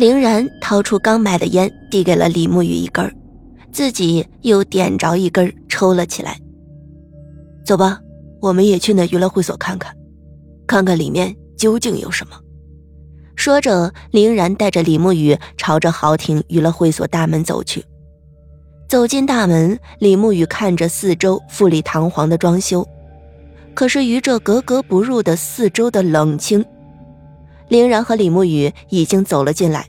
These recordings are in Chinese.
凌然掏出刚买的烟，递给了李沐雨一根，自己又点着一根抽了起来。走吧，我们也去那娱乐会所看看，看看里面究竟有什么。说着，凌然带着李沐雨朝着豪庭娱乐会所大门走去。走进大门，李沐雨看着四周富丽堂皇的装修，可是与这格格不入的四周的冷清。凌然和李沐雨已经走了进来，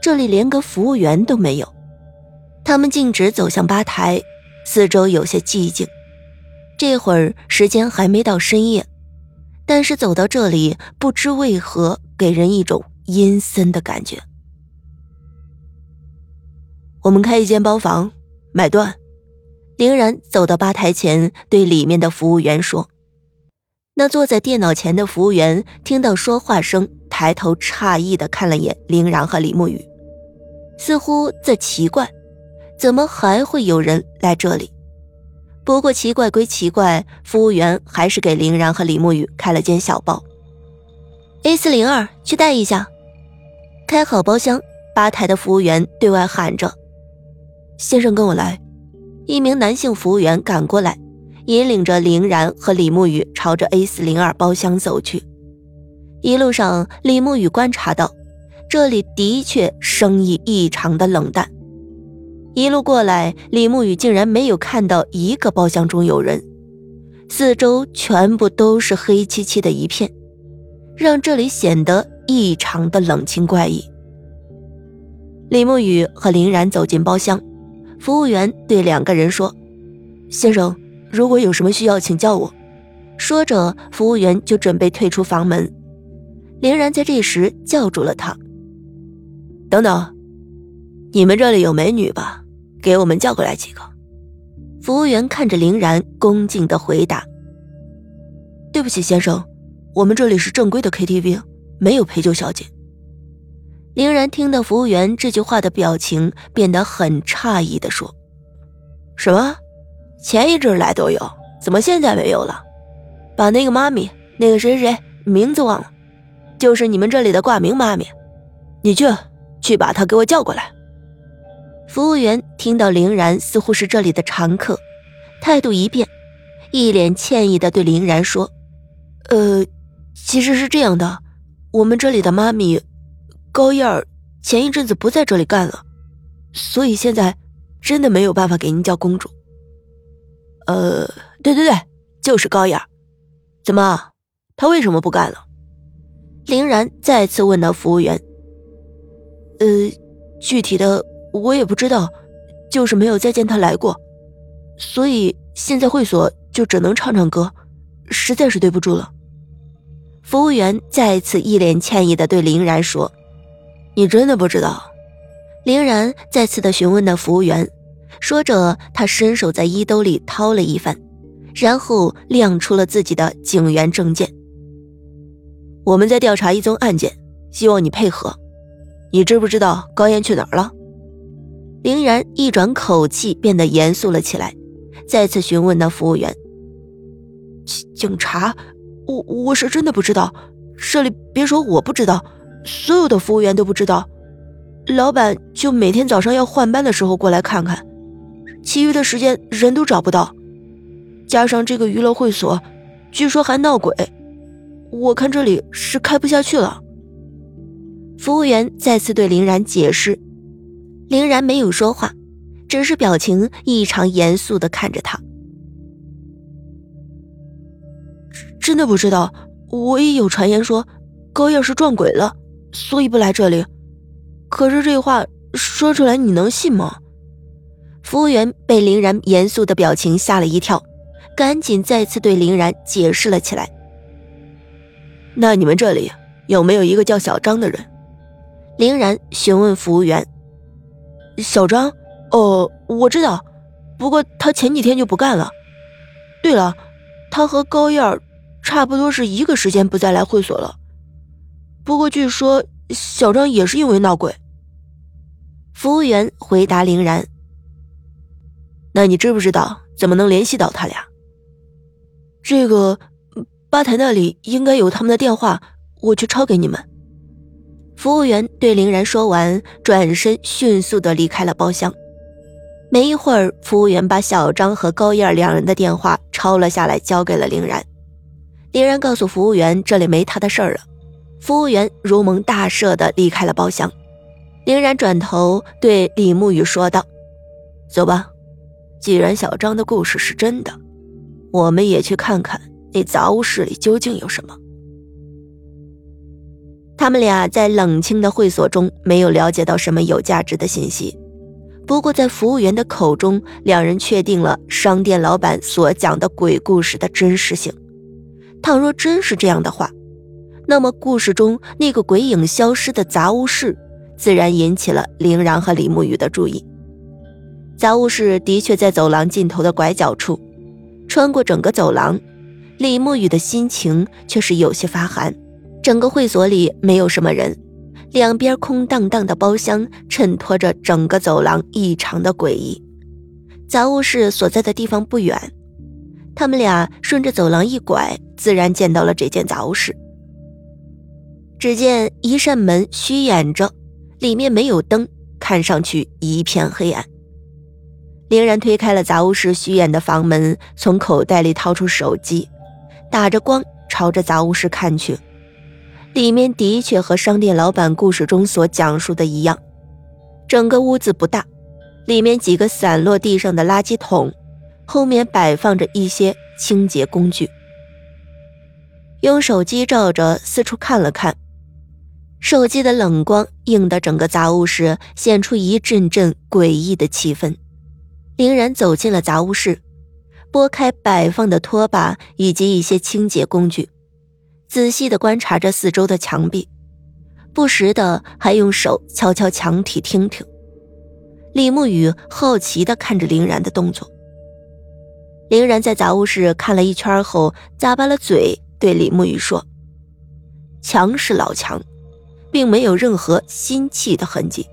这里连个服务员都没有。他们径直走向吧台，四周有些寂静。这会儿时间还没到深夜，但是走到这里，不知为何给人一种阴森的感觉。我们开一间包房，买断。凌然走到吧台前，对里面的服务员说。那坐在电脑前的服务员听到说话声，抬头诧异的看了眼林然和李沐雨，似乎在奇怪，怎么还会有人来这里？不过奇怪归奇怪，服务员还是给林然和李沐雨开了间小包。A 四零二，去带一下。开好包厢，吧台的服务员对外喊着：“先生，跟我来。”一名男性服务员赶过来。引领着林然和李沐雨朝着 A 四零二包厢走去。一路上，李沐雨观察到，这里的确生意异常的冷淡。一路过来，李沐雨竟然没有看到一个包厢中有人，四周全部都是黑漆漆的一片，让这里显得异常的冷清怪异。李沐雨和林然走进包厢，服务员对两个人说：“先生。”如果有什么需要，请叫我。说着，服务员就准备退出房门。林然在这时叫住了他：“等等，你们这里有美女吧？给我们叫过来几个。”服务员看着林然，恭敬的回答：“对不起，先生，我们这里是正规的 KTV，没有陪酒小姐。”林然听到服务员这句话的表情变得很诧异的说：“什么？”前一阵来都有，怎么现在没有了？把那个妈咪，那个谁谁名字忘了，就是你们这里的挂名妈咪，你去，去把她给我叫过来。服务员听到林然似乎是这里的常客，态度一变，一脸歉意的对林然说：“呃，其实是这样的，我们这里的妈咪高燕儿前一阵子不在这里干了，所以现在真的没有办法给您叫公主。”呃，对对对，就是高燕儿怎么，他为什么不干了？凌然再次问到服务员。呃，具体的我也不知道，就是没有再见他来过，所以现在会所就只能唱唱歌，实在是对不住了。服务员再次一脸歉意的对林然说：“你真的不知道？”林然再次的询问那服务员。说着，他伸手在衣兜里掏了一番，然后亮出了自己的警员证件。我们在调查一宗案件，希望你配合。你知不知道高燕去哪儿了？林然一转口气变得严肃了起来，再次询问那服务员：“警警察，我我是真的不知道。这里别说我不知道，所有的服务员都不知道。老板就每天早上要换班的时候过来看看。”其余的时间人都找不到，加上这个娱乐会所，据说还闹鬼，我看这里是开不下去了。服务员再次对林然解释，林然没有说话，只是表情异常严肃的看着他。真的不知道，我也有传言说高燕是撞鬼了，所以不来这里。可是这话说出来，你能信吗？服务员被林然严肃的表情吓了一跳，赶紧再次对林然解释了起来。那你们这里有没有一个叫小张的人？林然询问服务员。小张？哦，我知道，不过他前几天就不干了。对了，他和高燕差不多是一个时间不再来会所了。不过据说小张也是因为闹鬼。服务员回答林然。那你知不知道怎么能联系到他俩？这个吧台那里应该有他们的电话，我去抄给你们。服务员对林然说完，转身迅速的离开了包厢。没一会儿，服务员把小张和高燕两人的电话抄了下来，交给了林然。林然告诉服务员这里没他的事儿了。服务员如蒙大赦的离开了包厢。林然转头对李沐雨说道：“走吧，既然小张的故事是真的，我们也去看看那杂物室里究竟有什么。”他们俩在冷清的会所中没有了解到什么有价值的信息，不过在服务员的口中，两人确定了商店老板所讲的鬼故事的真实性。倘若真是这样的话，那么故事中那个鬼影消失的杂物室，自然引起了林然和李沐雨的注意。杂物室的确在走廊尽头的拐角处，穿过整个走廊，李沐雨的心情却是有些发寒。整个会所里没有什么人，两边空荡荡的包厢衬托着整个走廊异常的诡异。杂物室所在的地方不远，他们俩顺着走廊一拐，自然见到了这间杂物室。只见一扇门虚掩着，里面没有灯，看上去一片黑暗。凌然推开了杂物室虚掩的房门，从口袋里掏出手机，打着光朝着杂物室看去。里面的确和商店老板故事中所讲述的一样，整个屋子不大，里面几个散落地上的垃圾桶，后面摆放着一些清洁工具。用手机照着，四处看了看，手机的冷光映得整个杂物室显出一阵阵诡异的气氛。林然走进了杂物室，拨开摆放的拖把以及一些清洁工具。仔细的观察着四周的墙壁，不时的还用手敲敲墙体听听。李沐雨好奇的看着林然的动作。林然在杂物室看了一圈后，咂巴了嘴，对李沐雨说：“墙是老墙，并没有任何新砌的痕迹，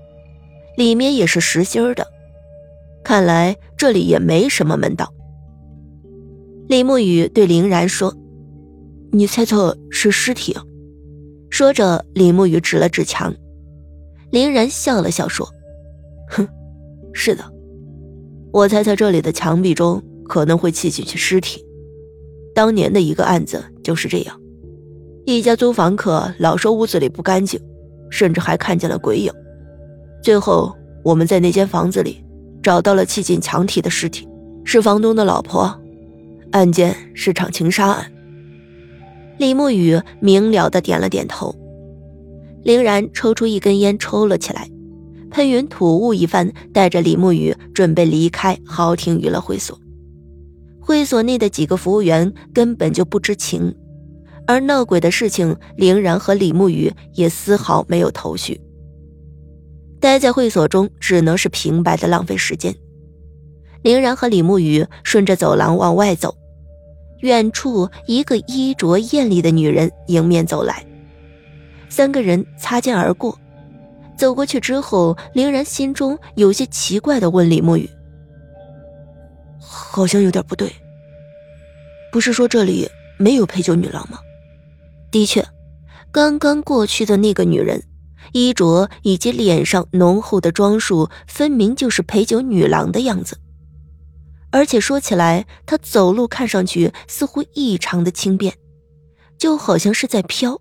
里面也是实心的，看来这里也没什么门道。”李沐雨对林然说。你猜测是尸体？说着，李沐雨指了指墙。林然笑了笑说：“哼，是的，我猜测这里的墙壁中可能会砌进去尸体。当年的一个案子就是这样，一家租房客老说屋子里不干净，甚至还看见了鬼影。最后，我们在那间房子里找到了砌进墙体的尸体，是房东的老婆。案件是场情杀案。”李沐雨明了的点了点头，凌然抽出一根烟抽了起来，喷云吐雾一番，带着李沐雨准备离开豪庭娱乐会所。会所内的几个服务员根本就不知情，而闹鬼的事情，凌然和李沐雨也丝毫没有头绪。待在会所中，只能是平白的浪费时间。凌然和李沐雨顺着走廊往外走。远处，一个衣着艳丽的女人迎面走来，三个人擦肩而过。走过去之后，凌然心中有些奇怪的问李沐雨：“好像有点不对，不是说这里没有陪酒女郎吗？”的确，刚刚过去的那个女人，衣着以及脸上浓厚的装束，分明就是陪酒女郎的样子。而且说起来，他走路看上去似乎异常的轻便，就好像是在飘。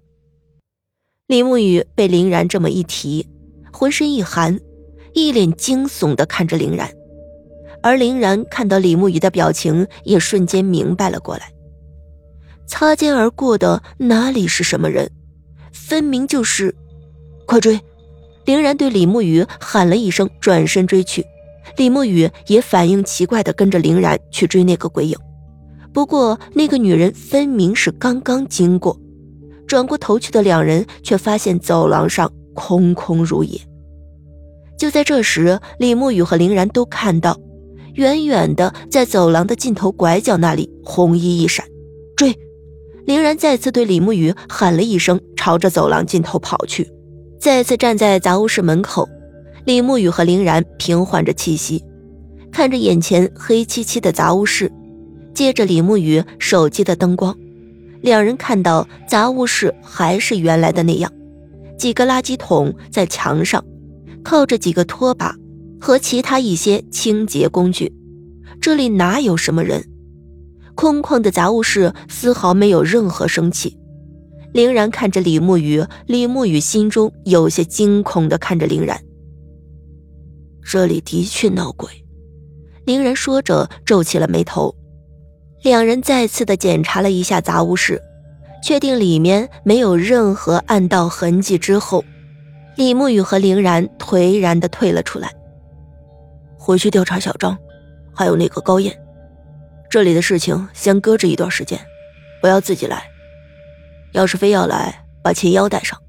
李沐雨被林然这么一提，浑身一寒，一脸惊悚的看着林然。而林然看到李沐雨的表情，也瞬间明白了过来。擦肩而过的哪里是什么人，分明就是……快追！林然对李沐雨喊了一声，转身追去。李沐雨也反应奇怪的跟着林然去追那个鬼影，不过那个女人分明是刚刚经过，转过头去的两人却发现走廊上空空如也。就在这时，李沐雨和林然都看到，远远的在走廊的尽头拐角那里红衣一闪，追！林然再次对李沐雨喊了一声，朝着走廊尽头跑去，再次站在杂物室门口。李沐雨和林然平缓着气息，看着眼前黑漆漆的杂物室，借着李沐雨手机的灯光，两人看到杂物室还是原来的那样，几个垃圾桶在墙上，靠着几个拖把和其他一些清洁工具。这里哪有什么人？空旷的杂物室丝毫没有任何生气。林然看着李慕雨，李慕雨心中有些惊恐的看着林然。这里的确闹鬼，凌然说着皱起了眉头。两人再次的检查了一下杂物室，确定里面没有任何暗道痕迹之后，李慕雨和凌然颓然的退了出来，回去调查小张，还有那个高燕。这里的事情先搁置一段时间，不要自己来。要是非要来，把秦瑶带上。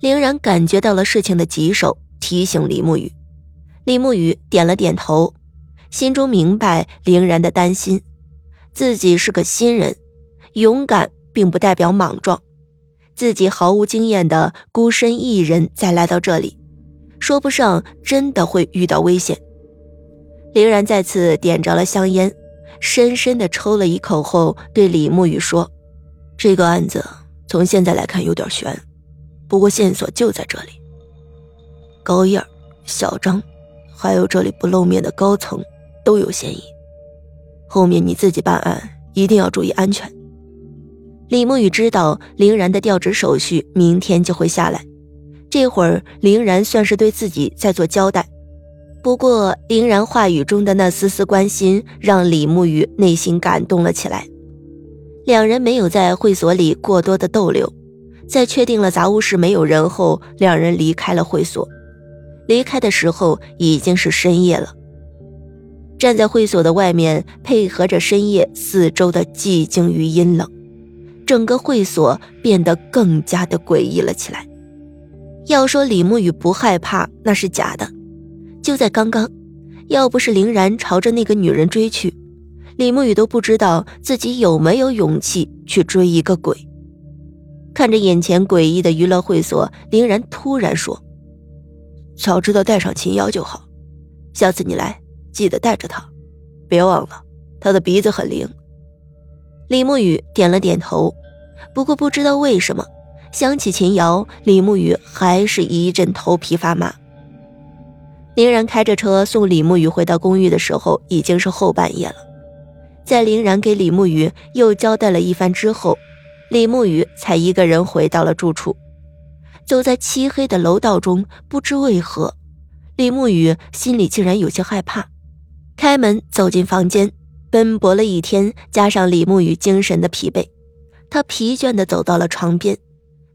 凌然感觉到了事情的棘手，提醒李慕雨。李慕雨点了点头，心中明白凌然的担心。自己是个新人，勇敢并不代表莽撞。自己毫无经验的孤身一人再来到这里，说不上真的会遇到危险。凌然再次点着了香烟。深深的抽了一口后，对李慕雨说：“这个案子从现在来看有点悬，不过线索就在这里。高燕、小张，还有这里不露面的高层，都有嫌疑。后面你自己办案，一定要注意安全。”李慕雨知道林然的调职手续明天就会下来，这会儿林然算是对自己在做交代。不过，林然话语中的那丝丝关心，让李慕雨内心感动了起来。两人没有在会所里过多的逗留，在确定了杂物室没有人后，两人离开了会所。离开的时候已经是深夜了。站在会所的外面，配合着深夜四周的寂静与阴冷，整个会所变得更加的诡异了起来。要说李慕雨不害怕，那是假的。就在刚刚，要不是林然朝着那个女人追去，李慕雨都不知道自己有没有勇气去追一个鬼。看着眼前诡异的娱乐会所，林然突然说：“早知道带上秦瑶就好，下次你来记得带着她，别忘了她的鼻子很灵。”李慕雨点了点头，不过不知道为什么，想起秦瑶，李慕雨还是一阵头皮发麻。林然开着车送李慕雨回到公寓的时候，已经是后半夜了。在林然给李慕雨又交代了一番之后，李慕雨才一个人回到了住处。走在漆黑的楼道中，不知为何，李慕雨心里竟然有些害怕。开门走进房间，奔波了一天，加上李慕雨精神的疲惫，他疲倦地走到了床边，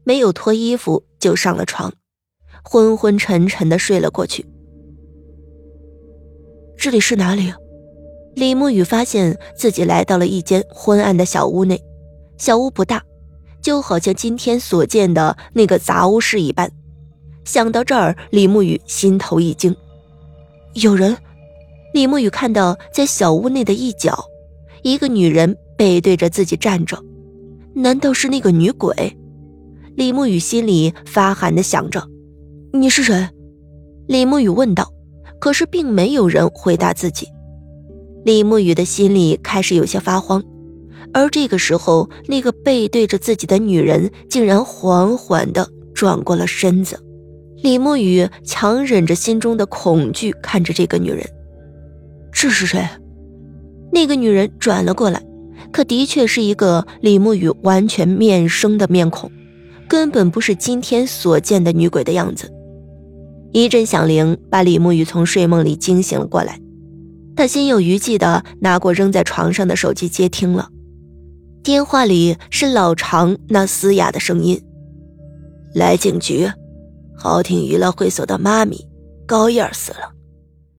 没有脱衣服就上了床，昏昏沉沉地睡了过去。这里是哪里？啊李慕雨发现自己来到了一间昏暗的小屋内，小屋不大，就好像今天所见的那个杂物室一般。想到这儿，李慕雨心头一惊，有人。李慕雨看到在小屋内的一角，一个女人背对着自己站着，难道是那个女鬼？李慕雨心里发寒的想着：“你是谁？”李慕雨问道。可是并没有人回答自己，李慕雨的心里开始有些发慌。而这个时候，那个背对着自己的女人竟然缓缓地转过了身子。李慕雨强忍着心中的恐惧，看着这个女人。这是谁？那个女人转了过来，可的确是一个李慕雨完全面生的面孔，根本不是今天所见的女鬼的样子。一阵响铃把李慕雨从睡梦里惊醒了过来，他心有余悸的拿过扔在床上的手机接听了，电话里是老常那嘶哑的声音：“来警局，豪庭娱乐会所的妈咪高燕死了。”